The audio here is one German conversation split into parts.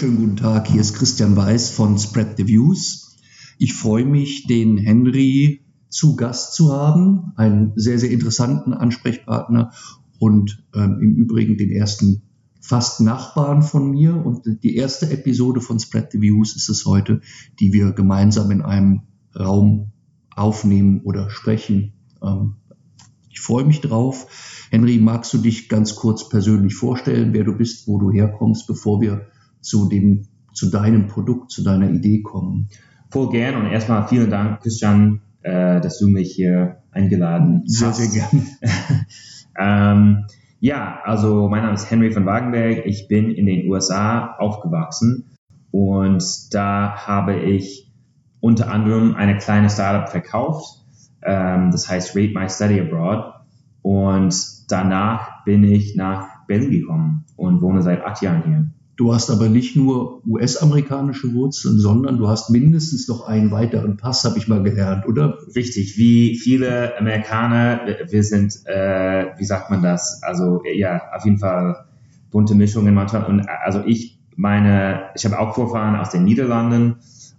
Wunderschönen guten Tag. Hier ist Christian Weiß von Spread the Views. Ich freue mich, den Henry zu Gast zu haben, einen sehr, sehr interessanten Ansprechpartner und ähm, im Übrigen den ersten fast Nachbarn von mir. Und die erste Episode von Spread the Views ist es heute, die wir gemeinsam in einem Raum aufnehmen oder sprechen. Ähm, ich freue mich drauf. Henry, magst du dich ganz kurz persönlich vorstellen, wer du bist, wo du herkommst, bevor wir zu dem, zu deinem Produkt, zu deiner Idee kommen? Voll gern und erstmal vielen Dank, Christian, äh, dass du mich hier eingeladen sehr, hast. Sehr, sehr gern. ähm, ja, also mein Name ist Henry von Wagenberg. Ich bin in den USA aufgewachsen und da habe ich unter anderem eine kleine Startup verkauft. Ähm, das heißt Rate My Study Abroad. Und danach bin ich nach Berlin gekommen und wohne seit acht Jahren hier. Du hast aber nicht nur US-amerikanische Wurzeln, sondern du hast mindestens noch einen weiteren Pass, habe ich mal gelernt, oder? Richtig, wie viele Amerikaner, wir sind, äh, wie sagt man das? Also ja, auf jeden Fall bunte Mischungen manchmal. Und also ich meine, ich habe auch Vorfahren aus den Niederlanden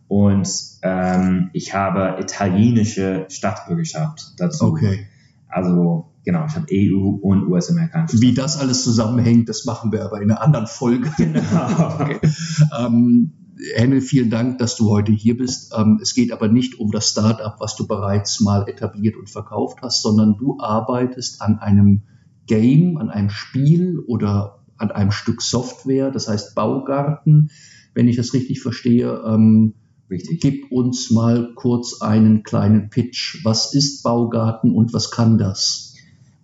und ähm, ich habe italienische Staatsbürgerschaft dazu. Okay. Also genau, ich habe EU und US-amerikanische. Wie das alles zusammenhängt, das machen wir aber in einer anderen Folge. Genau. okay. ähm, Henry, vielen Dank, dass du heute hier bist. Ähm, es geht aber nicht um das Startup, was du bereits mal etabliert und verkauft hast, sondern du arbeitest an einem Game, an einem Spiel oder an einem Stück Software, das heißt Baugarten, wenn ich das richtig verstehe. Ähm, Richtig. Gib uns mal kurz einen kleinen Pitch. Was ist Baugarten und was kann das?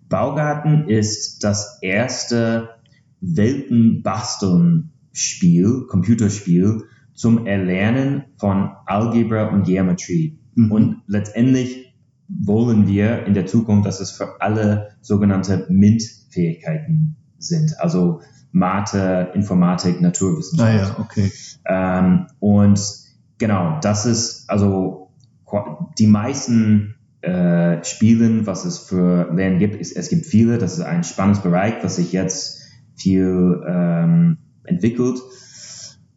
Baugarten ist das erste Weltenbasteln-Spiel, Computerspiel zum Erlernen von Algebra und Geometrie. Mhm. Und letztendlich wollen wir in der Zukunft, dass es für alle sogenannte MINT-Fähigkeiten sind. Also Mathe, Informatik, Naturwissenschaft. Ah ja, okay. Ähm, und genau, das ist also die meisten äh, Spielen, was es für Lernen gibt. Ist, es gibt viele, das ist ein spannendes Bereich, was sich jetzt viel ähm, entwickelt.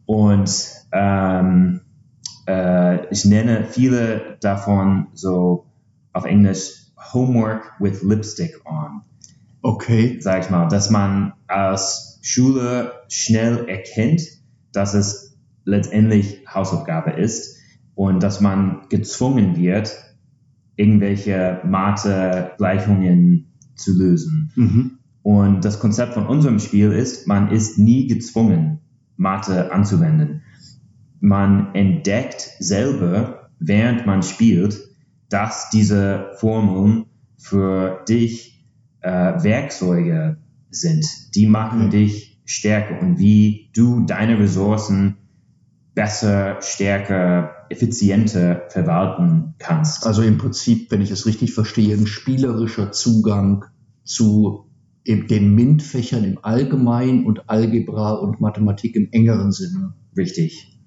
Und ähm, äh, ich nenne viele davon so auf Englisch Homework with Lipstick on. Okay. Sag ich mal, dass man als Schule schnell erkennt, dass es letztendlich Hausaufgabe ist und dass man gezwungen wird, irgendwelche Mathe-Gleichungen zu lösen. Mhm. Und das Konzept von unserem Spiel ist, man ist nie gezwungen, Mathe anzuwenden. Man entdeckt selber, während man spielt, dass diese Formeln für dich äh, Werkzeuge sind. Die machen mhm. dich stärker und wie du deine Ressourcen besser, stärker effizienter verwalten kannst. Also im Prinzip, wenn ich es richtig verstehe, ein spielerischer Zugang zu den MINT-Fächern im Allgemeinen und Algebra und Mathematik im engeren Sinne. Richtig.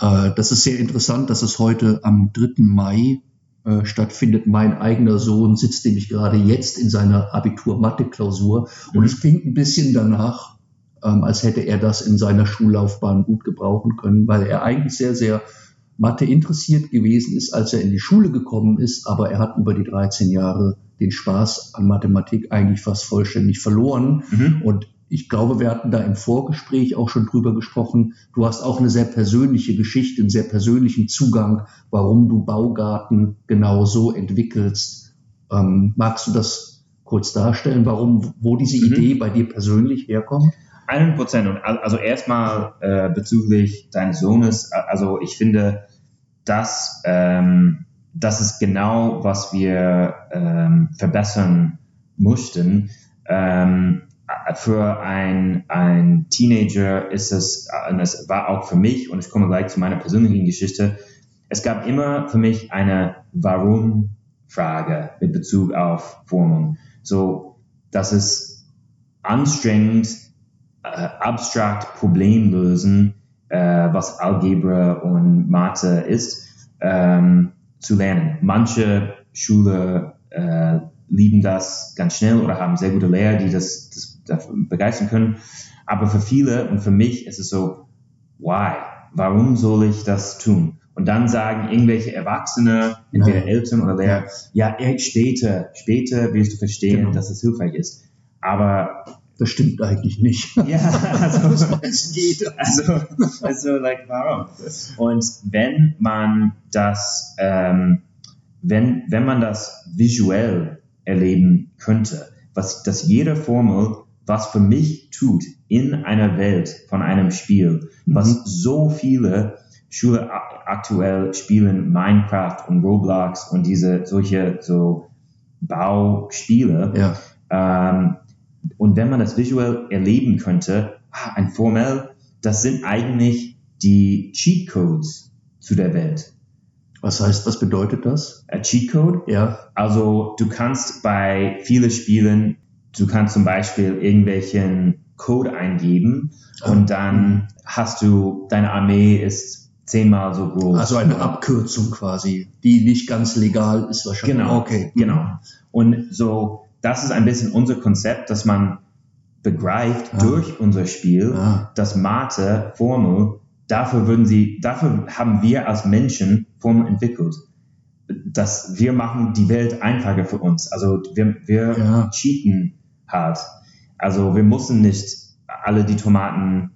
Äh, das ist sehr interessant, dass es heute am 3. Mai äh, stattfindet. Mein eigener Sohn sitzt nämlich gerade jetzt in seiner Abitur-Mathe-Klausur und mhm. es klingt ein bisschen danach, ähm, als hätte er das in seiner Schullaufbahn gut gebrauchen können, weil er eigentlich sehr, sehr Mathe interessiert gewesen ist, als er in die Schule gekommen ist, aber er hat über die 13 Jahre den Spaß an Mathematik eigentlich fast vollständig verloren. Mhm. Und ich glaube, wir hatten da im Vorgespräch auch schon drüber gesprochen. Du hast auch eine sehr persönliche Geschichte, einen sehr persönlichen Zugang, warum du Baugarten genau so entwickelst. Ähm, magst du das kurz darstellen, warum, wo diese mhm. Idee bei dir persönlich herkommt? 100 Prozent. Und also erstmal äh, bezüglich deines Sohnes, also ich finde, dass ähm, das ist genau, was wir ähm, verbessern mussten. Ähm, für ein, ein Teenager ist es, und es war auch für mich, und ich komme gleich zu meiner persönlichen Geschichte, es gab immer für mich eine Warum-Frage mit Bezug auf Formung. So, das ist anstrengend, äh, abstrakt Problem lösen, äh, was Algebra und Mathe ist, ähm, zu lernen. Manche Schule äh, lieben das ganz schnell oder haben sehr gute Lehrer, die das, das begeistern können. Aber für viele und für mich ist es so, why? Warum soll ich das tun? Und dann sagen irgendwelche Erwachsene, entweder Ja. Eltern oder Lehrer, ja, ey, später, später wirst du verstehen, Genau. dass es hilfreich ist. Aber Das stimmt eigentlich nicht. ja, also, Das weiß jeder. also, also, like, warum? Und wenn man das, ähm, wenn, wenn man das visuell erleben könnte, was, dass jede Formel was für mich tut in einer Welt von einem Spiel, was Mhm. so viele Schüler aktuell spielen, Minecraft und Roblox und diese solche so Bauspiele, Ja, ähm, und wenn man das visuell erleben könnte, ah, ein Formel, das sind eigentlich die Cheat Codes zu der Welt. was heißt, was bedeutet das? Ein Cheat Code, Ja, also du kannst bei vielen Spielen, du kannst zum Beispiel irgendwelchen Code eingeben Ah. und dann hast du, deine Armee ist zehnmal so groß. also eine Abkürzung quasi, die nicht ganz legal ist wahrscheinlich. Genau, Okay. genau. Und so, das ist ein bisschen unser Konzept, dass man begreift Ah. durch unser Spiel, Ah. dass Mathe, Formel, dafür würden sie, dafür haben wir als Menschen Formeln entwickelt. Dass wir machen die Welt einfacher für uns. Also wir, wir Ja. cheaten hart. Also wir müssen nicht alle die Tomaten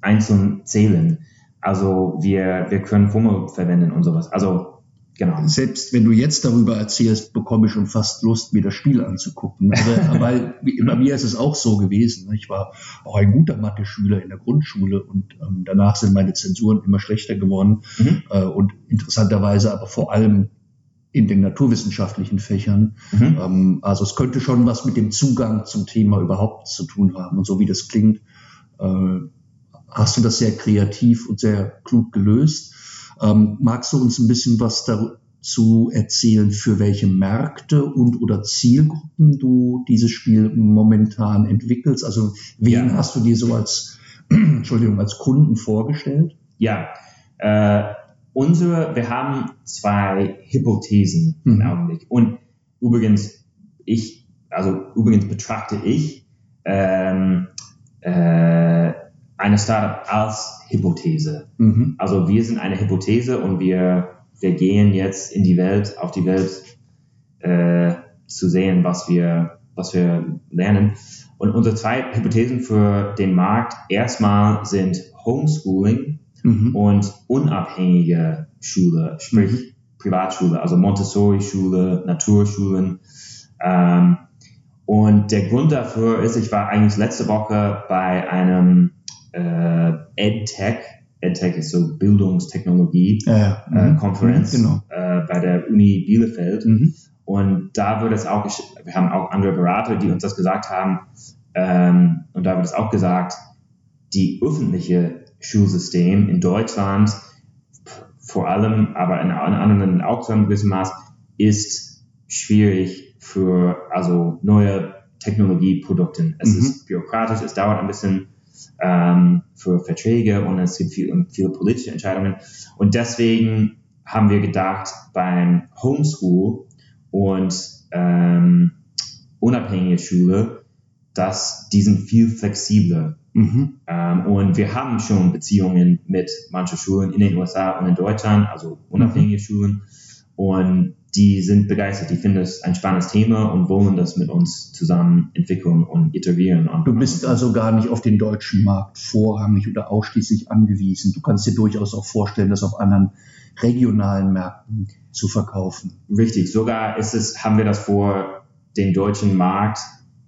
einzeln zählen. Also wir, wir können Formel verwenden und sowas. Also genau. Selbst wenn du jetzt darüber erzählst, bekomme ich schon fast Lust, mir das Spiel anzugucken. Weil bei mir ist es auch so gewesen. Ich war auch ein guter Mathe-Schüler in der Grundschule und ähm, danach sind meine Zensuren immer schlechter geworden. Mhm. Äh, und interessanterweise aber vor allem in den naturwissenschaftlichen Fächern. Mhm. Ähm, also es könnte schon was mit dem Zugang zum Thema überhaupt zu tun haben. Und so wie das klingt, äh, hast du das sehr kreativ und sehr klug gelöst. Ähm, magst du uns ein bisschen was dazu erzählen, für welche Märkte und oder Zielgruppen du dieses Spiel momentan entwickelst? Also wen Ja. hast du dir so als, Entschuldigung, als Kunden vorgestellt? Ja, äh, unsere, wir haben zwei Hypothesen im Mhm. Augenblick. Und übrigens, ich, also übrigens betrachte ich ähm, äh, eine Startup als Hypothese. Mhm. Also wir sind eine Hypothese und wir, wir gehen jetzt in die Welt, auf die Welt äh, zu sehen, was wir, was wir lernen. Und unsere zwei Hypothesen für den Markt erstmal sind Homeschooling Mhm. und unabhängige Schule, sprich Mhm. Privatschule, also Montessori-Schule, Naturschulen. Ähm, und der Grund dafür ist, ich war eigentlich letzte Woche bei einem äh, EdTech, EdTech ist so Bildungstechnologie, Ja, ja. äh, Mhm. Konferenz Genau. äh, bei der Uni Bielefeld. Mhm. Und da wird es auch, wir haben auch andere Berater, die uns das gesagt haben. Ähm, und da wird es auch gesagt, die öffentliche Schulsystem in Deutschland, vor allem, aber in, anderen auch zu einem gewissen Maß, ist schwierig für also neue Technologieprodukte. Es Mhm. ist bürokratisch, es dauert ein bisschen ähm, für Verträge und es gibt viel, viele politische Entscheidungen. Und deswegen haben wir gedacht, beim Homeschool und ähm, unabhängige Schule, dass die sind viel flexibler. Mhm. Ähm, und wir haben schon Beziehungen mit manchen Schulen in den USA und in Deutschland, also unabhängige Schulen. Und die sind begeistert, die finden es ein spannendes Thema und wollen das mit uns zusammen entwickeln und iterieren. Und Du bist also gar nicht auf den deutschen Markt vorrangig oder ausschließlich angewiesen. Du kannst dir durchaus auch vorstellen, das auf anderen regionalen Märkten zu verkaufen. Richtig, sogar ist es, haben wir das vor, den deutschen Markt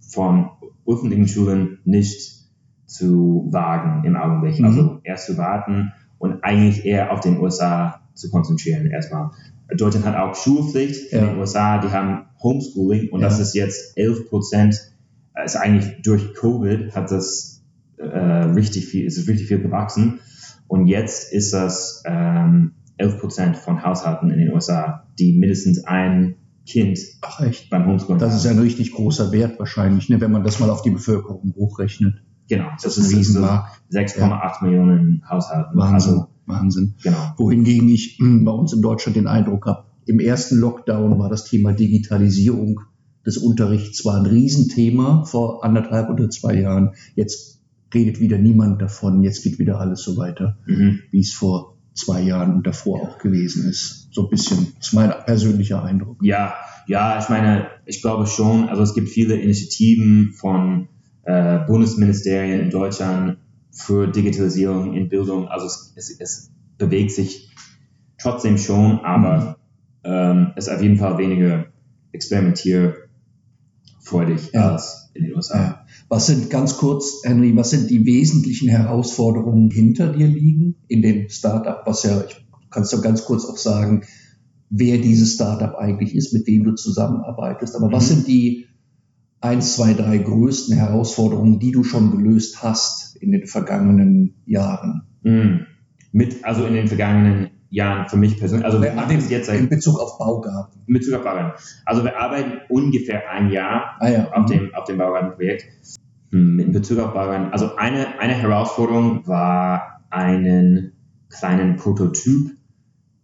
von öffentlichen Schulen nicht zu wagen im Augenblick. Mhm. Also erst zu warten und eigentlich eher auf den USA zu konzentrieren erstmal. Deutschland hat auch Schulpflicht in Ja. den USA, die haben Homeschooling und Ja. das ist jetzt 11 Prozent. Ist eigentlich durch Covid hat das äh, richtig viel, ist es richtig viel gewachsen. Und jetzt ist das ähm, 11 Prozent von Haushalten in den USA, die mindestens ein Kind Ach echt? beim Homeschooling Das ist ja haben. ein richtig großer Wert wahrscheinlich, ne, wenn man das mal auf die Bevölkerung hochrechnet. Genau, Das ist ein Riesenmarkt. 6,8 Millionen Haushalten. Wahnsinn. Also, Wahnsinn. genau. Wohingegen ich hm, bei uns in Deutschland den Eindruck habe, im ersten Lockdown war das Thema Digitalisierung des Unterrichts zwar ein Riesenthema vor anderthalb oder zwei Jahren. Jetzt redet wieder niemand davon, jetzt geht wieder alles so weiter, Mhm. wie es vor zwei Jahren und davor auch gewesen ist. So ein bisschen, ist mein persönlicher Eindruck. Ja, ja, ich meine, ich glaube schon, also es gibt viele Initiativen von äh, Bundesministerien in Deutschland für Digitalisierung in Bildung. Also es, es, es bewegt sich trotzdem schon, aber ähm, es ist auf jeden Fall weniger experimentierfreudig Ja. als in den USA. Ja. Was sind, ganz kurz, Henry, was sind die wesentlichen Herausforderungen, hinter dir liegen in dem Startup, was ja, ich kannst du ganz kurz auch sagen, wer dieses Startup eigentlich ist, mit wem du zusammenarbeitest. Aber was Mhm. sind die eins, zwei, drei größten Herausforderungen, die du schon gelöst hast in den vergangenen Jahren? Mm. Mit, also in den vergangenen Jahren für mich persönlich, also wir machen jetzt seit in Bezug auf Baugarten. mit Bezug auf Baugarten. Also wir arbeiten ungefähr ein Jahr Ah ja. auf dem, auf dem Baugartenprojekt. Hm, In Bezug auf Baugarten, also eine, eine Herausforderung war, einen kleinen Prototyp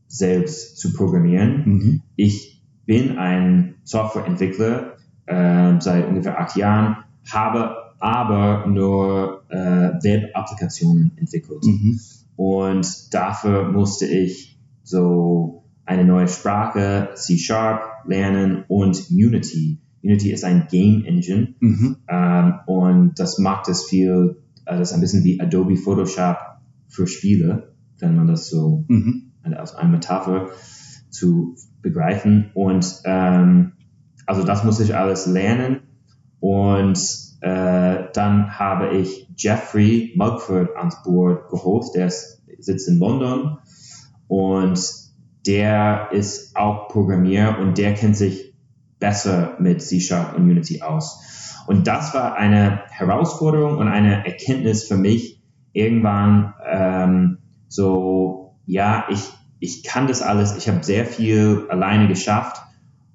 selbst zu programmieren. Mhm. Ich bin ein Softwareentwickler äh, seit ungefähr acht Jahren, habe aber nur äh, Web-Applikationen entwickelt. Mhm. Und dafür musste ich so eine neue Sprache, C-Sharp, lernen und Unity. Unity ist ein Game Engine Mhm. ähm, und das macht es viel, äh, das ist ein bisschen wie Adobe Photoshop für Spiele, wenn man das so Mhm. als eine Metapher zu begreifen. Und ähm, also das musste ich alles lernen. Und äh, dann habe ich Jeffrey Mugford ans Board geholt, der ist, sitzt in London. Und der ist auch Programmierer und der kennt sich besser mit C-Sharp und Unity aus. Und das war eine Herausforderung und eine Erkenntnis für mich, irgendwann ähm, so, ja, ich, ich kann das alles, ich habe sehr viel alleine geschafft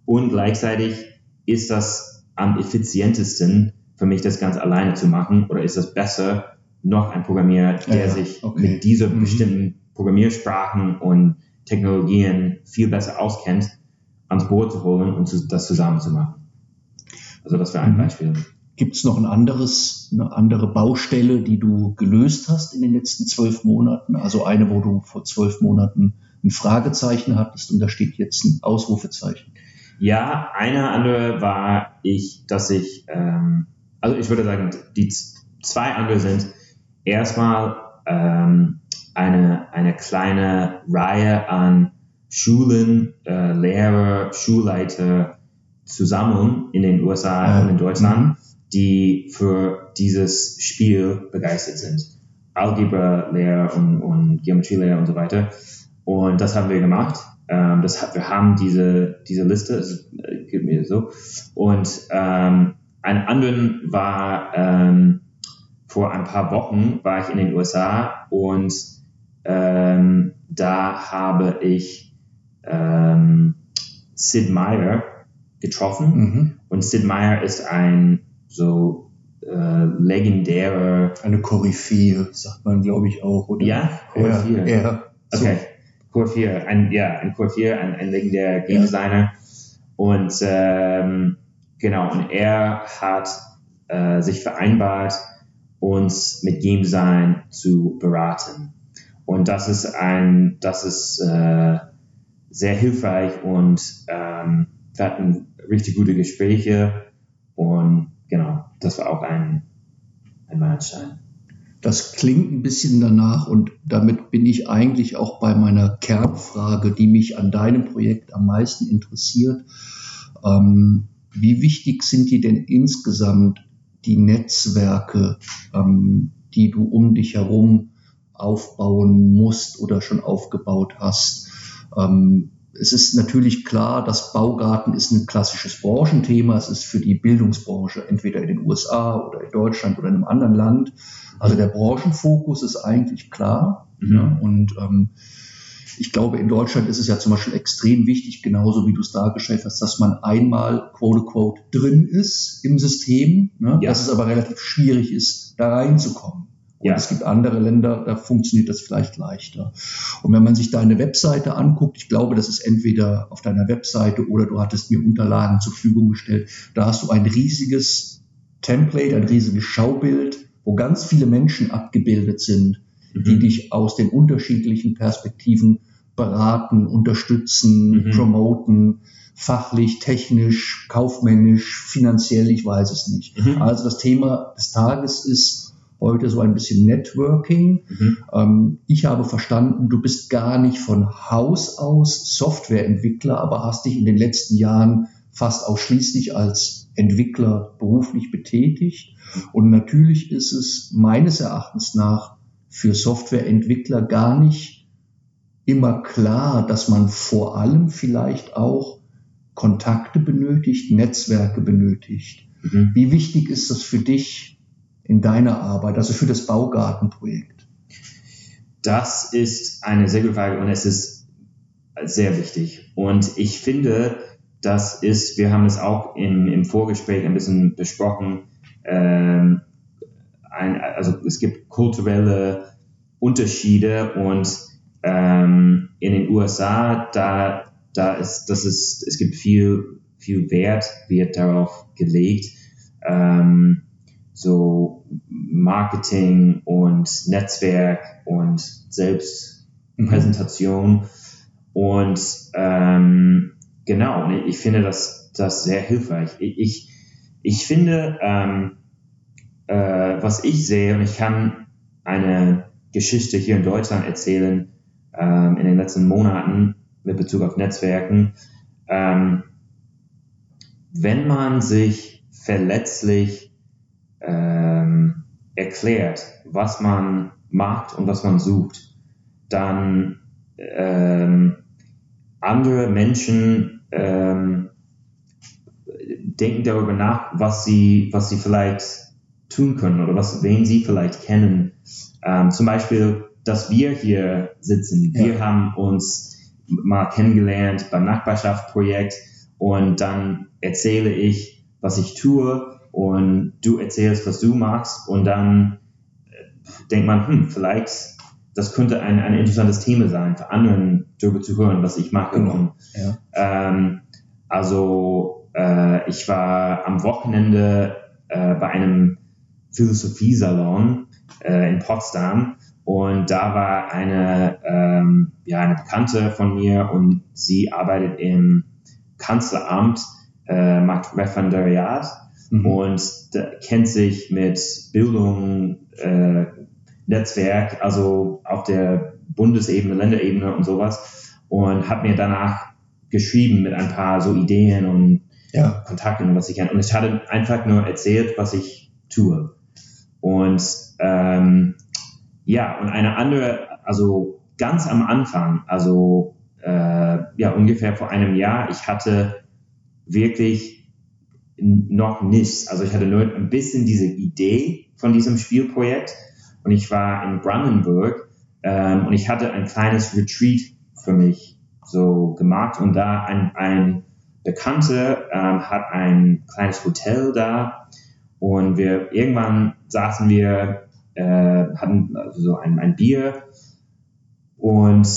und gleichzeitig ist das am effizientesten für mich, das ganz alleine zu machen oder ist es besser, noch ein Programmierer, der Ja, ja, sich okay. mit dieser Mhm. bestimmten Programmiersprachen und Technologien viel besser auskennt, ans Boot zu holen und zu, das zusammen zu machen. Also das wäre ein Mhm. Beispiel. Gibt es noch ein anderes, eine andere Baustelle, die du gelöst hast in den letzten zwölf Monaten? Also eine, wo du vor zwölf Monaten ein Fragezeichen hattest und da steht jetzt ein Ausrufezeichen. Ja, eine andere war ich, dass ich, ähm, also ich würde sagen, die zwei andere sind erstmal ähm, eine, eine kleine Reihe an Schulen, äh, Lehrer, Schulleiter zusammen in den USA Ja. und in Deutschland, Mhm. die für dieses Spiel begeistert sind. Algebra-Lehrer und, und Geometrie-Lehrer und so weiter. Und das haben wir gemacht. Ähm, das wir haben diese, diese Liste, es äh, geht mir so. Und ähm, einen anderen war ähm, vor ein paar Wochen war ich in den USA und ähm, da habe ich ähm, Sid Meier getroffen. Mhm. Und Sid Meier ist ein so äh, legendärer, Eine Koryphäe, sagt man, glaube ich, auch. Oder? ja, Ja, Koryphäe. ja. So. Okay, Core 4, ein, ja, ein Core 4, ein, ein legendärer Game. Designer. Und ähm, genau, und er hat äh, sich vereinbart, uns mit Game Design zu beraten. Und das ist ein, das ist äh, sehr hilfreich und ähm, wir hatten richtig gute Gespräche und genau, das war auch ein, ein Meilenstein. Das klingt ein bisschen danach und damit bin ich eigentlich auch bei meiner Kernfrage, die mich an deinem Projekt am meisten interessiert. Ähm, wie wichtig sind dir denn insgesamt die Netzwerke, ähm, die du um dich herum aufbauen musst oder schon aufgebaut hast? Ähm, es ist natürlich klar, dass Baugarten ist ein klassisches Branchenthema. Es ist für die Bildungsbranche entweder in den USA oder in Deutschland oder in einem anderen Land. Also der Branchenfokus ist eigentlich klar. Mhm. Ja, und ähm, ich glaube, in Deutschland ist es ja zum Beispiel extrem wichtig, genauso wie du es dargestellt hast, dass man einmal quote unquote drin ist im System, ne? Ja. dass es aber relativ schwierig ist, da reinzukommen. Und Ja. es gibt andere Länder, da funktioniert das vielleicht leichter. Und wenn man sich deine Webseite anguckt, ich glaube, das ist entweder auf deiner Webseite oder du hattest mir Unterlagen zur Verfügung gestellt, da hast du ein riesiges Template, ein riesiges Schaubild wo ganz viele Menschen abgebildet sind, mhm. die dich aus den unterschiedlichen Perspektiven beraten, unterstützen, mhm. promoten, fachlich, technisch, kaufmännisch, finanziell, ich weiß es nicht. Mhm. Also das Thema des Tages ist heute so ein bisschen Networking. Mhm. Ähm, ich habe verstanden, du bist gar nicht von Haus aus Softwareentwickler, aber hast dich in den letzten Jahren fast ausschließlich als Entwickler beruflich betätigt. Und natürlich ist es meines Erachtens nach für Softwareentwickler gar nicht immer klar, dass man vor allem vielleicht auch Kontakte benötigt, Netzwerke benötigt. Mhm. Wie wichtig ist das für dich in deiner Arbeit, also für das Baugartenprojekt? Das ist eine sehr gute Frage und es ist sehr wichtig. Und ich finde, das ist, wir haben es auch im, im Vorgespräch ein bisschen besprochen, ähm, ein, also es gibt kulturelle Unterschiede und ähm, in den USA, da da ist, das ist, es gibt viel, viel Wert, wird darauf gelegt, ähm, so Marketing und Netzwerk und Selbstpräsentation. Mhm. Und ähm, genau, ich finde das, das sehr hilfreich. Ich, ich finde, ähm, äh, was ich sehe, und ich kann eine Geschichte hier in Deutschland erzählen, ähm, in den letzten Monaten, mit Bezug auf Netzwerken. Ähm, wenn man sich verletzlich erklärt, was man macht und was man sucht, dann ähm, andere Menschen ähm, denken darüber nach, was sie, was sie vielleicht tun können oder was, wen sie vielleicht kennen. Ähm, zum Beispiel, dass wir hier sitzen. Ja. Wir haben uns mal kennengelernt beim Nachbarschaftsprojekt und dann erzähle ich, was ich tue und du erzählst, was du machst und dann äh, denkt man, hm, vielleicht das könnte ein, ein interessantes Thema sein für anderen darüber zu hören, was ich mache. Genau. Ja. Ähm, also äh, ich war am Wochenende äh, bei einem Philosophiesalon äh, in Potsdam und da war eine, ähm, ja, eine Bekannte von mir und sie arbeitet im Kanzleramt, äh, macht Referendariat mhm. und kennt sich mit Bildung, äh, Netzwerk, also auf der Bundesebene, Länderebene und sowas und hat mir danach geschrieben mit ein paar so Ideen und ja. Kontakten und was ich kann. Und ich hatte einfach nur erzählt, was ich tue. Und ähm, ja, und eine andere, also ganz am Anfang, also äh, ja, ungefähr vor einem Jahr, ich hatte wirklich noch nichts. Also ich hatte nur ein bisschen diese Idee von diesem Spielprojekt und ich war in Brandenburg ähm, und ich hatte ein kleines Retreat für mich so gemacht und da ein, ein Bekannter ähm, hat ein kleines Hotel da und wir irgendwann saßen wir äh, hatten also so ein, ein Bier und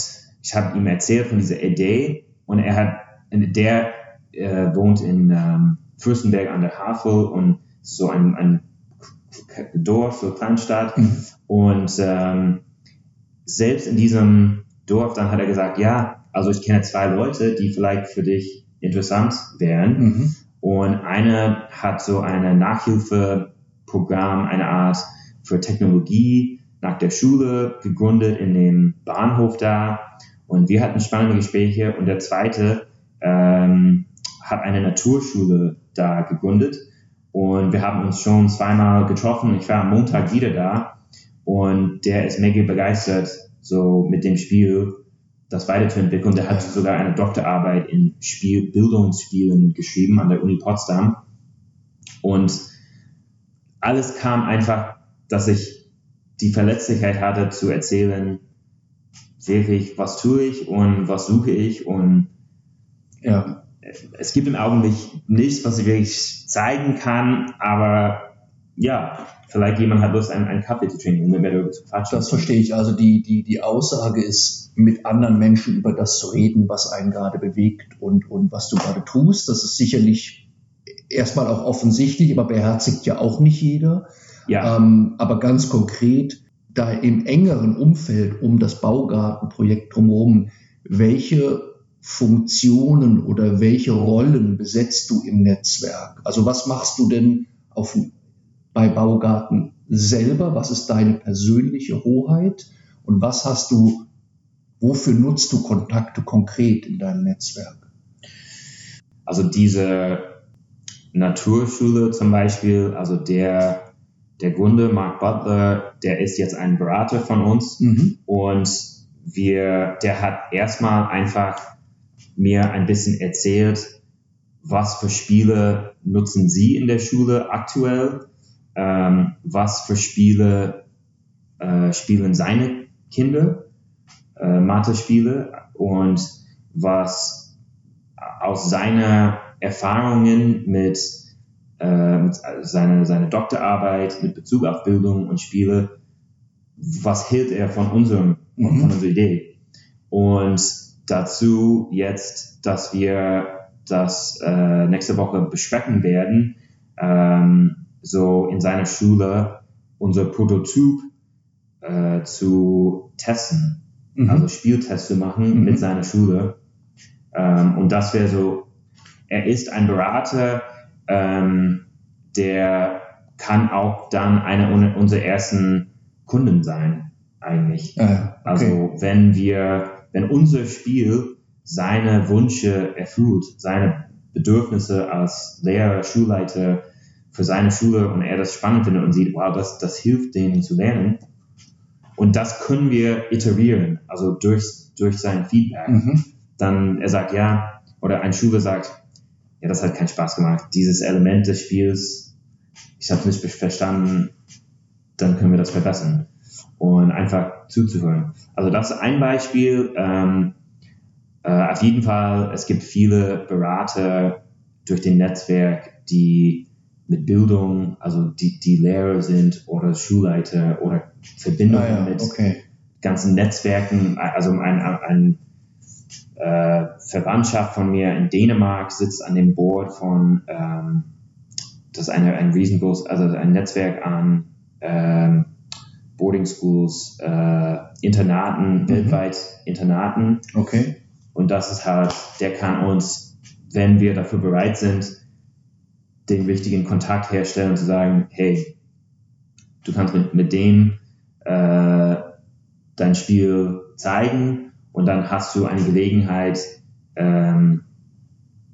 ich habe ihm erzählt von dieser Idee und er hat, der äh, wohnt in ähm, Fürstenberg an der Havel und so ein, ein Dorf, so Kleinstadt mhm. und ähm, selbst in diesem Dorf, dann hat er gesagt, ja, also ich kenne zwei Leute, die vielleicht für dich interessant wären. Mhm. Und eine hat so eine Nachhilfeprogramm, eine Art für Technologie nach der Schule gegründet in dem Bahnhof da. Und wir hatten spannende Gespräche. Und der zweite ähm, hat eine Naturschule da gegründet. Und wir haben uns schon zweimal getroffen. Ich war am Montag wieder da. Und der ist mega begeistert, so mit dem Spiel das weiterzuentwickeln. Der hat sogar eine Doktorarbeit in Spiel, Bildungsspielen geschrieben an der Uni Potsdam. Und alles kam einfach dass ich die Verletzlichkeit hatte zu erzählen, wirklich, was tue ich und was suche ich und ja. Es gibt im Augenblick nichts, was ich wirklich zeigen kann, aber ja, vielleicht jemand hat Lust, einen, einen Kaffee zu trinken und mir darüber zu quatschen. Das verstehe ich. Also die, die, die Aussage ist, mit anderen Menschen über das zu reden, was einen gerade bewegt und, und was du gerade tust. Das ist sicherlich erstmal auch offensichtlich, aber beherzigt ja auch nicht jeder. Ja. Ähm, aber ganz konkret, da im engeren Umfeld um das Baugartenprojekt drumherum, welche Funktionen oder welche Rollen besetzt du im Netzwerk? Also was machst du denn auf, bei Baugarten selber? Was ist deine persönliche Hoheit? Und was hast du, wofür nutzt du Kontakte konkret in deinem Netzwerk? Also diese Naturschule zum Beispiel, also der, der Gründer, Mark Butler, der ist jetzt ein Berater von uns mhm. und wir, der hat erstmal einfach mir ein bisschen erzählt, was für Spiele nutzen Sie in der Schule aktuell, ähm, was für Spiele äh, spielen seine Kinder, äh, Mathe-Spiele und was aus seiner Erfahrungen mit, äh, seiner, seiner Doktorarbeit mit Bezug auf Bildung und Spiele, was hält er von unserem, mhm. von unserer Idee? Und dazu jetzt, dass wir das äh, nächste Woche besprechen werden, ähm, so in seiner Schule unser Prototyp äh, zu testen, mhm. also Spieltests zu machen mhm. mit seiner Schule. Ähm, und das wäre so, er ist ein Berater, ähm, der kann auch dann einer unserer ersten Kunden sein, eigentlich. Äh, okay. Also wenn wir wenn unser Spiel seine Wünsche erfüllt, seine Bedürfnisse als Lehrer, Schulleiter für seine Schule und er das spannend findet und sieht, wow, das, das hilft denen zu lernen. Und das können wir iterieren, also durch, durch sein Feedback. Mhm. Dann er sagt ja, oder ein Schüler sagt, ja, das hat keinen Spaß gemacht. Dieses Element des Spiels, ich habe es nicht verstanden, dann können wir das verbessern und einfach zuzuhören. Also das ist ein Beispiel. Ähm, äh, auf jeden Fall, es gibt viele Berater durch den Netzwerk, die mit Bildung, also die, die Lehrer sind oder Schulleiter oder Verbindungen ah ja, mit okay. ganzen Netzwerken. Also ein, ein äh, Verwandtschaft von mir in Dänemark sitzt an dem Board von, ähm, das ist eine, ein riesengroß, also ein Netzwerk an ähm, Boarding Schools, äh, Internaten, mhm. weltweit Internaten. Okay. Und das ist halt, der kann uns, wenn wir dafür bereit sind, den richtigen Kontakt herstellen und zu sagen, hey, du kannst mit, mit dem äh, dein Spiel zeigen und dann hast du eine Gelegenheit, ähm,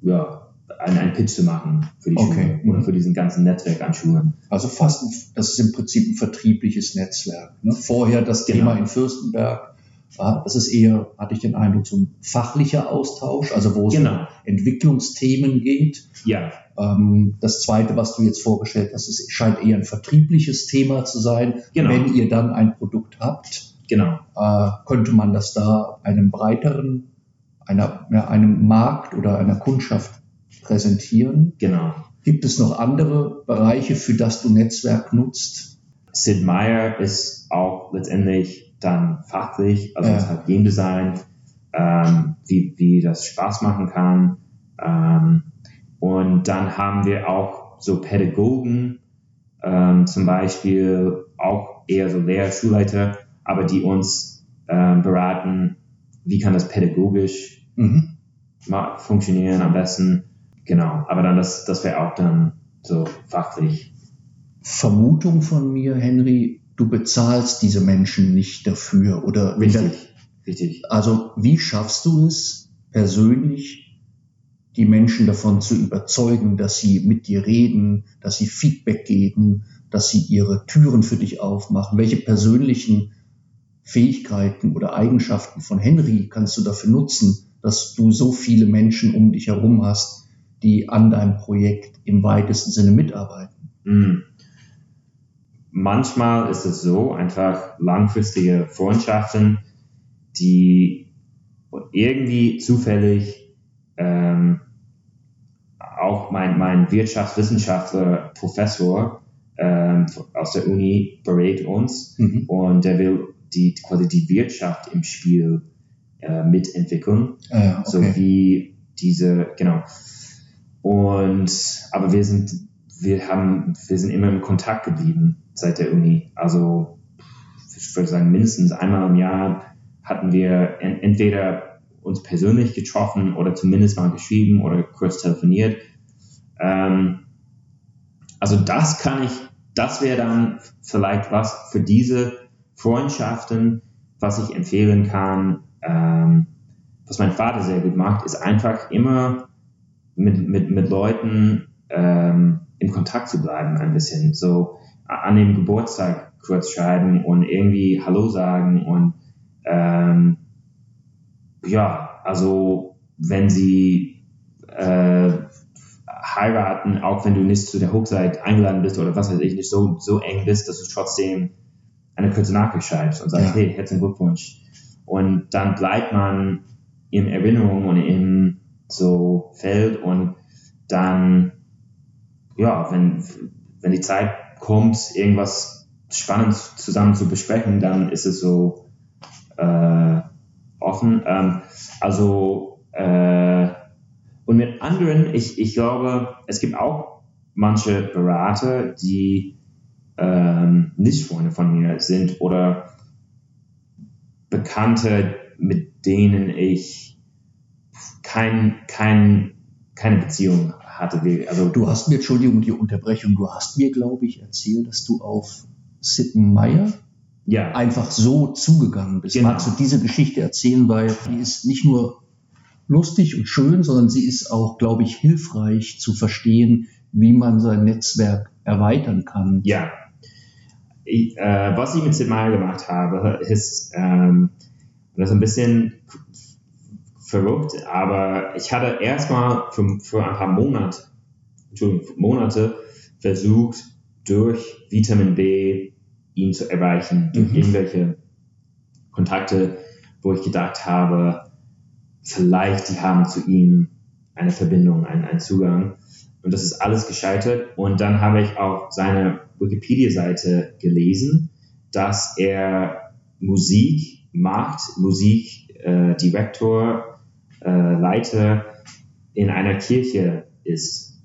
ja, einen, Pitch zu machen für die okay. Schule oder für diesen ganzen Netzwerk an Schulen. Also fast, ein, das ist im Prinzip ein vertriebliches Netzwerk. Ne? Vorher das genau. Thema in Fürstenberg, das ist eher, hatte ich den Eindruck, so ein fachlicher Austausch, also wo es genau. um Entwicklungsthemen geht. Ja. Ähm, das zweite, was du jetzt vorgestellt hast, es scheint eher ein vertriebliches Thema zu sein. Genau. Wenn ihr dann ein Produkt habt, genau. Äh, könnte man das da einem breiteren, einer, ja, einem Markt oder einer Kundschaft präsentieren. Genau. Gibt es noch andere Bereiche, für das du Netzwerk nutzt? Sid Meier ist auch letztendlich dann fachlich, also ja. hat Game Design, ähm, wie, wie das Spaß machen kann. Ähm, und dann haben wir auch so Pädagogen, ähm, zum Beispiel auch eher so Lehrer, Schulleiter, aber die uns ähm, beraten, wie kann das pädagogisch mhm. funktionieren am besten. Genau, aber dann das, das wäre auch dann so fachlich. Vermutung von mir, Henry, du bezahlst diese Menschen nicht dafür oder richtig, richtig. Also wie schaffst du es persönlich, die Menschen davon zu überzeugen, dass sie mit dir reden, dass sie Feedback geben, dass sie ihre Türen für dich aufmachen? Welche persönlichen Fähigkeiten oder Eigenschaften von Henry kannst du dafür nutzen, dass du so viele Menschen um dich herum hast, die an deinem Projekt im weitesten Sinne mitarbeiten. Mhm. Manchmal ist es so, einfach langfristige Freundschaften, die irgendwie zufällig ähm, auch mein, mein Wirtschaftswissenschaftler, Professor ähm, aus der Uni berät uns mhm. und der will die, quasi die Wirtschaft im Spiel äh, mitentwickeln, ah okay. so wie diese, genau, und, aber wir sind wir haben, wir sind immer im Kontakt geblieben seit der Uni. Also ich würde sagen, mindestens einmal im Jahr hatten wir en entweder uns persönlich getroffen oder zumindest mal geschrieben oder kurz telefoniert. Ähm, also das kann ich, das wäre dann vielleicht was für diese Freundschaften, was ich empfehlen kann. Ähm, was mein Vater sehr gut macht, ist einfach immer mit, mit, mit Leuten ähm, im Kontakt zu bleiben ein bisschen. So an dem Geburtstag kurz schreiben und irgendwie Hallo sagen und ähm, ja, also wenn sie äh, heiraten, auch wenn du nicht zu der Hochzeit eingeladen bist oder was weiß ich, nicht so, so eng bist, dass du trotzdem eine kurze Nachricht schreibst und sagst, ja. hey, herzlichen Glückwunsch. Und dann bleibt man in Erinnerung und im so Feld und dann, ja, wenn, wenn die Zeit kommt, irgendwas Spannendes zusammen zu besprechen, dann ist es so äh, offen. Ähm, also, äh, und mit anderen, ich, ich glaube, es gibt auch manche Berater, die ähm, nicht Freunde von mir sind oder Bekannte, mit denen ich kein, kein, keine Beziehung hatte. Also du hast mir, Entschuldigung, die Unterbrechung, du hast mir, glaube ich, erzählt, dass du auf Sitten Meyer ja. einfach so zugegangen bist. Genau. Magst du diese Geschichte erzählen, weil die ist nicht nur lustig und schön, sondern sie ist auch, glaube ich, hilfreich zu verstehen, wie man sein Netzwerk erweitern kann. Ja. Ich, äh, was ich mit Sid Meier gemacht habe, ist, ähm, das ein bisschen verrückt, aber ich hatte erstmal für, für ein paar Monate, Entschuldigung, Monate versucht, durch Vitamin B ihn zu erreichen, durch mhm. irgendwelche Kontakte, wo ich gedacht habe, vielleicht die haben zu ihm eine Verbindung, einen, einen Zugang. Und das ist alles gescheitert. Und dann habe ich auch seine Wikipedia-Seite gelesen, dass er Musik macht, Musikdirektor, äh, Leiter in einer Kirche ist.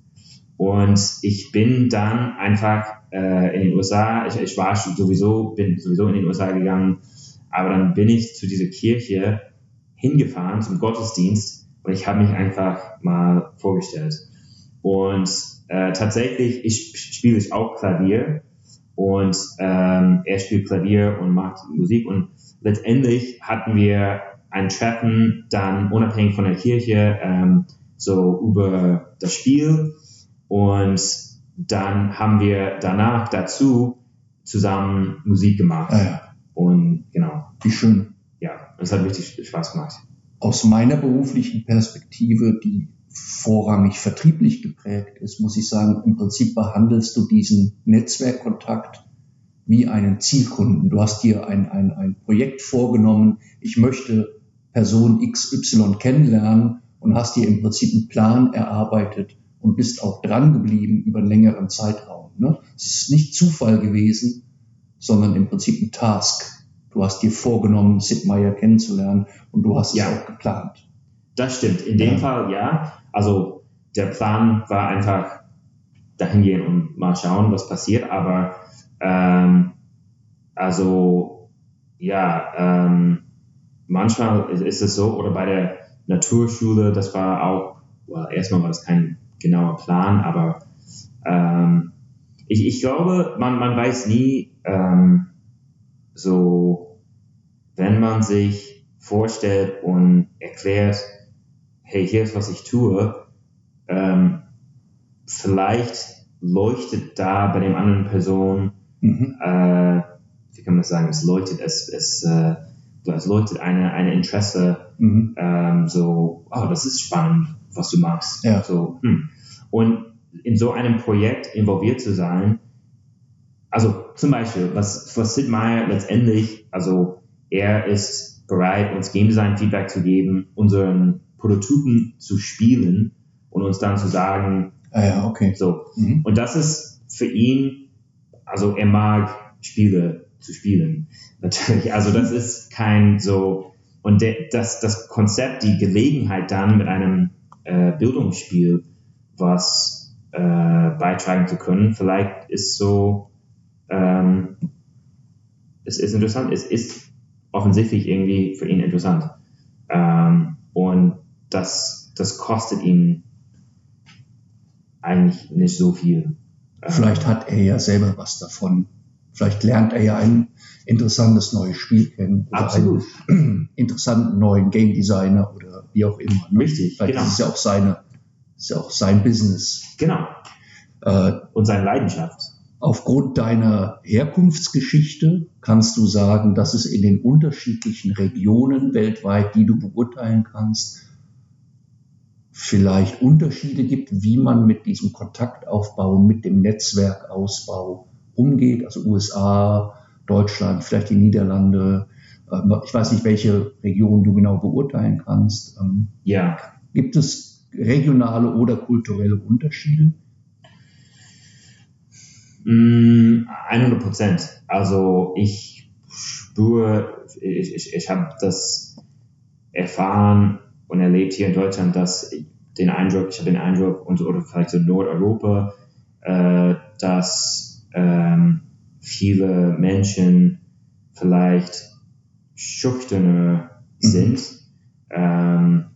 Und ich bin dann einfach äh, in den USA, ich, ich war sowieso, bin sowieso in den USA gegangen, aber dann bin ich zu dieser Kirche hingefahren zum Gottesdienst und ich habe mich einfach mal vorgestellt. Und äh, tatsächlich, ich spiele ich auch Klavier und ähm, er spielt Klavier und macht Musik und letztendlich hatten wir ein Treffen dann unabhängig von der Kirche ähm, so über das Spiel und dann haben wir danach dazu zusammen Musik gemacht. Ah, ja. Und genau. Wie schön. Ja, es hat richtig Spaß gemacht. Aus meiner beruflichen Perspektive, die vorrangig vertrieblich geprägt ist, muss ich sagen, im Prinzip behandelst du diesen Netzwerkkontakt wie einen Zielkunden. Du hast dir ein, ein, ein Projekt vorgenommen, ich möchte Person XY kennenlernen und hast dir im Prinzip einen Plan erarbeitet, und bist auch dran geblieben über einen längeren Zeitraum. Ne? Es ist nicht Zufall gewesen, sondern im Prinzip ein Task. Du hast dir vorgenommen, Sid Meier kennenzulernen und du hast ja. es auch geplant. Das stimmt. In dem ja. Fall ja. Also der Plan war einfach dahin gehen und mal schauen, was passiert. Aber ähm, also ja, ähm, manchmal ist es so, oder bei der Naturschule, das war auch, well, erstmal war das kein genauer Plan, aber ähm, ich, ich glaube, man, man weiß nie, ähm, so, wenn man sich vorstellt und erklärt, hey, hier ist, was ich tue, ähm, vielleicht leuchtet da bei dem anderen Person, mhm. äh, wie kann man das sagen, es leuchtet, es, es, äh, es leuchtet eine, eine Interesse, mhm. ähm, so, oh, das ist spannend, was du machst. Ja. So, hm. Und in so einem Projekt involviert zu sein, also zum Beispiel, was, was Sid Meier letztendlich, also er ist bereit, uns Game Design Feedback zu geben, unseren Prototypen zu spielen und uns dann zu sagen, ah ja, okay. So. Mhm. Und das ist für ihn, also er mag Spiele zu spielen. Natürlich. Also das ist kein so, und der, das, das Konzept, die Gelegenheit dann mit einem äh, Bildungsspiel was äh, beitragen zu können. Vielleicht ist so, ähm, es ist interessant, es ist offensichtlich irgendwie für ihn interessant. Ähm, und das, das kostet ihn eigentlich nicht so viel. Vielleicht hat er ja selber was davon. Vielleicht lernt er ja ein interessantes neues Spiel kennen. Oder Absolut. einen interessanten neuen Game Designer oder wie auch immer. Ne? Richtig. Vielleicht genau. ist es ja auch seine, ist ja auch sein Business. Genau. Äh, Und seine Leidenschaft. Aufgrund deiner Herkunftsgeschichte kannst du sagen, dass es in den unterschiedlichen Regionen weltweit, die du beurteilen kannst, vielleicht Unterschiede gibt, wie man mit diesem Kontaktaufbau, mit dem Netzwerkausbau umgeht. Also USA, Deutschland, vielleicht die Niederlande. Ähm, ich weiß nicht, welche Region du genau beurteilen kannst. Ähm, ja. Gibt es regionale oder kulturelle Unterschiede? 100 mm, Prozent. Also ich spüre, ich, ich, ich habe das erfahren und erlebt hier in Deutschland, dass den Eindruck, ich habe den Eindruck, und, oder vielleicht so Nordeuropa, äh, dass ähm, viele Menschen vielleicht schüchterner mhm. sind, ähm,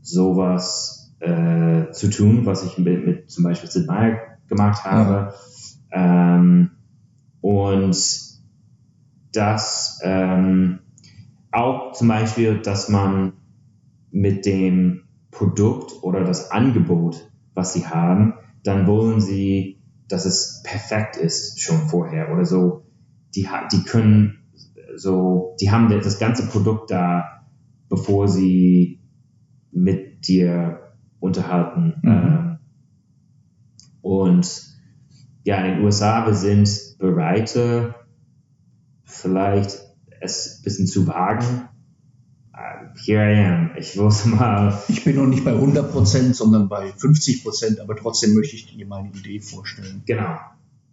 sowas äh, zu tun, was ich mit, mit zum Beispiel Sid Meier gemacht habe. Ja. Ähm, und das ähm, auch zum Beispiel, dass man mit dem Produkt oder das Angebot, was sie haben, dann wollen sie, dass es perfekt ist schon vorher oder so. Die, die können so, die haben das ganze Produkt da, bevor sie mit dir unterhalten. Mhm. Ähm, und ja, in den USA, wir sind bereit, vielleicht es ein bisschen zu wagen, here I am. Ich muss mal. Ich bin noch nicht bei 100 Prozent, sondern bei 50 Prozent, aber trotzdem möchte ich dir meine Idee vorstellen. Genau,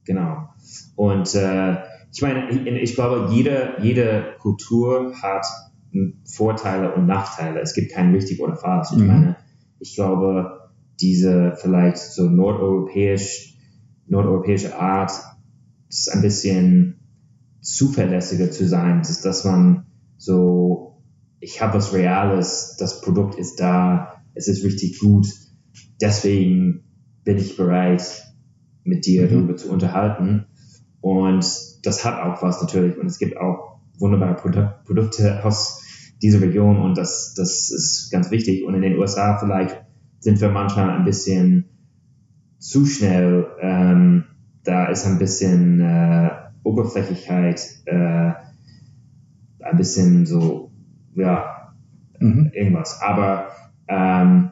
genau. Und äh, ich meine, ich, ich, glaube, jede, jede Kultur hat Vorteile und Nachteile. Es gibt keinen richtig oder falsch. Ich mhm. meine, ich glaube, diese vielleicht so nordeuropäisch, nordeuropäische Art ist ein bisschen zuverlässiger zu sein, dass, dass man so ich habe was Reales, das Produkt ist da, es ist richtig gut, deswegen bin ich bereit, mit dir mhm. darüber zu unterhalten. Und das hat auch was natürlich. Und es gibt auch wunderbare Produ Produkte aus dieser Region und das, das ist ganz wichtig. Und in den USA vielleicht sind wir manchmal ein bisschen zu schnell. Ähm, da ist ein bisschen äh, Oberflächlichkeit, äh, ein bisschen so ja, mhm. irgendwas. Aber ähm,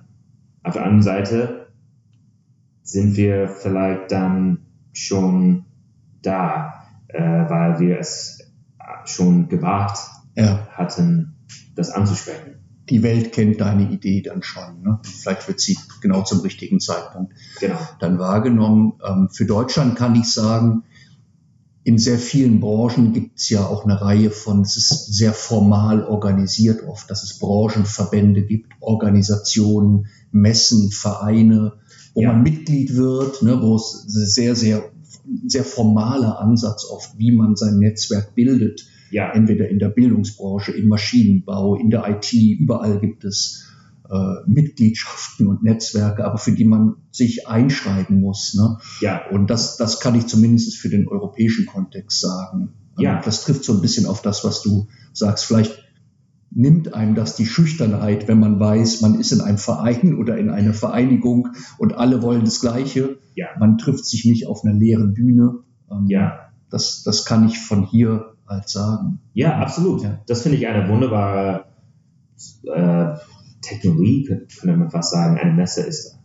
auf der anderen Seite sind wir vielleicht dann schon da, äh, weil wir es schon gewagt ja. hatten, das anzusprechen. Die Welt kennt deine Idee dann schon. Ne? Vielleicht wird sie genau zum richtigen Zeitpunkt genau. dann wahrgenommen. Ähm, für Deutschland kann ich sagen, in sehr vielen Branchen gibt es ja auch eine Reihe von, es ist sehr formal organisiert oft, dass es Branchenverbände gibt, Organisationen, Messen, Vereine, wo ja. man Mitglied wird, ne, wo es sehr, sehr, sehr formaler Ansatz oft, wie man sein Netzwerk bildet. Ja. Entweder in der Bildungsbranche, im Maschinenbau, in der IT, überall gibt es Mitgliedschaften und Netzwerke, aber für die man sich einschreiben muss. Ne? Ja. Und das, das kann ich zumindest für den europäischen Kontext sagen. Ja. Das trifft so ein bisschen auf das, was du sagst. Vielleicht nimmt einem das die Schüchternheit, wenn man weiß, man ist in einem Verein oder in einer Vereinigung und alle wollen das Gleiche. Ja. Man trifft sich nicht auf einer leeren Bühne. Ähm, ja. Das, das kann ich von hier halt sagen. Ja, absolut. Ja. Das finde ich eine wunderbare äh, Technologie, könnte man fast sagen, eine Messe ist,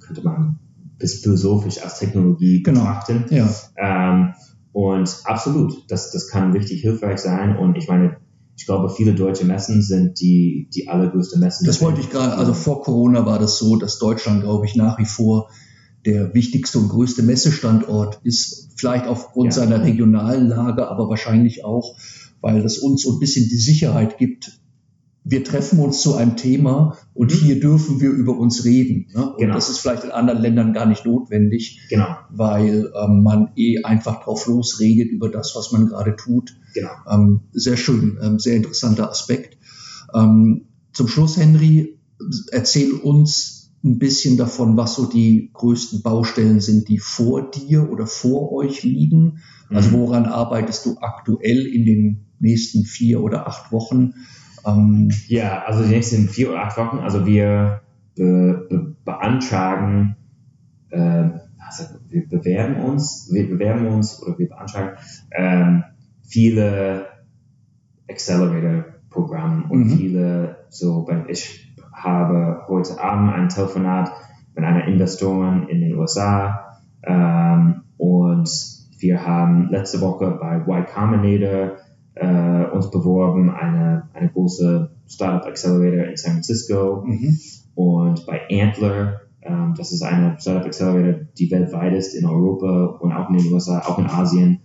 könnte man bis philosophisch als Technologie genau. betrachten. Ja. Ähm, und absolut, das, das kann richtig hilfreich sein. Und ich meine, ich glaube, viele deutsche Messen sind die, die allergrößte Messen. Das wollte ich gerade, also vor Corona war das so, dass Deutschland, glaube ich, nach wie vor der wichtigste und größte Messestandort ist, vielleicht aufgrund ja. seiner regionalen Lage, aber wahrscheinlich auch, weil das uns so ein bisschen die Sicherheit gibt, wir treffen uns zu einem Thema und mhm. hier dürfen wir über uns reden. Ne? Und genau. das ist vielleicht in anderen Ländern gar nicht notwendig, genau. weil ähm, man eh einfach drauf losredet über das, was man gerade tut. Genau. Ähm, sehr schön, ähm, sehr interessanter Aspekt. Ähm, zum Schluss, Henry, erzähl uns ein bisschen davon, was so die größten Baustellen sind, die vor dir oder vor euch liegen. Also mhm. woran arbeitest du aktuell in den nächsten vier oder acht Wochen? Ähm, ja, also die nächsten vier oder acht Wochen, also wir be, be, beantragen, äh, also wir bewerben uns, wir bewerben uns oder wir beantragen ähm, viele Accelerator-Programme und mhm. viele so, ich habe heute Abend ein Telefonat mit einer Investorin in den USA ähm, und wir haben letzte Woche bei Y Combinator äh, uns beworben, eine, eine große Startup Accelerator in San Francisco mhm. und bei Antler, ähm, das ist eine Startup Accelerator, die weltweit ist in Europa und auch in den USA, auch in Asien.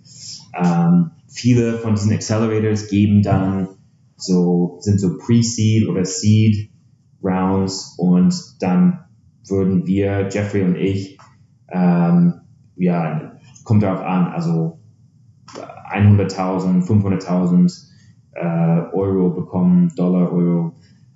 Ähm, viele von diesen Accelerators geben dann so, sind so Pre-Seed oder Seed Rounds und dann würden wir, Jeffrey und ich, ähm, ja, kommt darauf an, also 100.000, 500.000 äh, Euro bekommen, Dollar, Euro,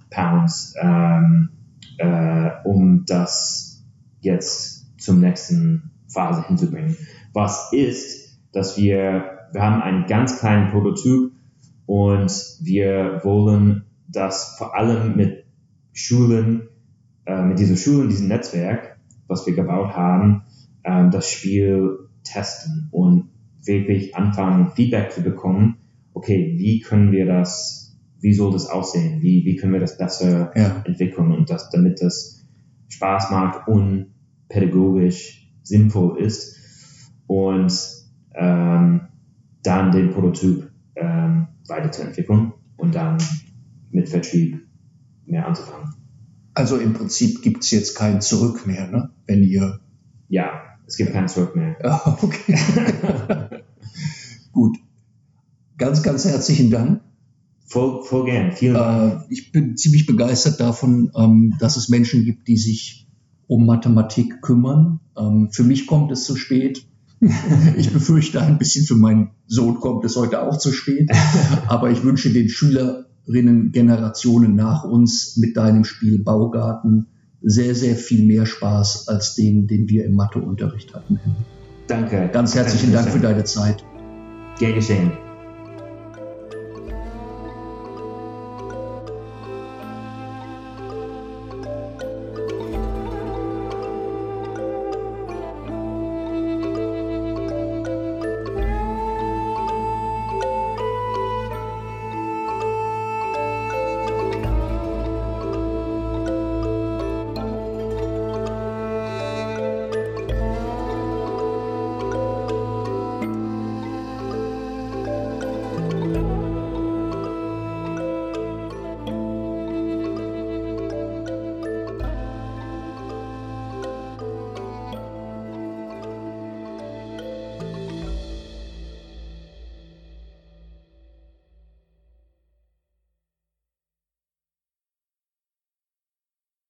Pounds, ähm, äh, um das jetzt zum nächsten Phase hinzubringen. Was ist, dass wir, wir haben einen ganz kleinen Prototyp und wir wollen das vor allem mit Schulen, äh, mit diesen Schulen, diesem Netzwerk, was wir gebaut haben, äh, das Spiel testen und wirklich anfangen, Feedback zu bekommen, okay, wie können wir das, wie soll das aussehen, wie, wie können wir das besser ja. entwickeln und das, damit das Spaß macht und pädagogisch sinnvoll ist und ähm, dann den Prototyp ähm, weiterzuentwickeln und dann mit Vertrieb mehr anzufangen. Also im Prinzip gibt es jetzt kein Zurück mehr, ne? wenn ihr. Ja, es gibt kein Zurück mehr. Ah, okay. Gut. Ganz, ganz herzlichen Dank. Voll, voll gern. Vielen Dank. Äh, ich bin ziemlich begeistert davon, ähm, dass es Menschen gibt, die sich um Mathematik kümmern. Ähm, für mich kommt es zu spät. ich befürchte ein bisschen für meinen Sohn kommt es heute auch zu spät. Aber ich wünsche den Schülerinnen Generationen nach uns mit deinem Spiel Baugarten sehr, sehr viel mehr Spaß als den, den wir im Matheunterricht hatten. Danke. Ganz herzlichen Dank für deine Zeit. Gern geschehen.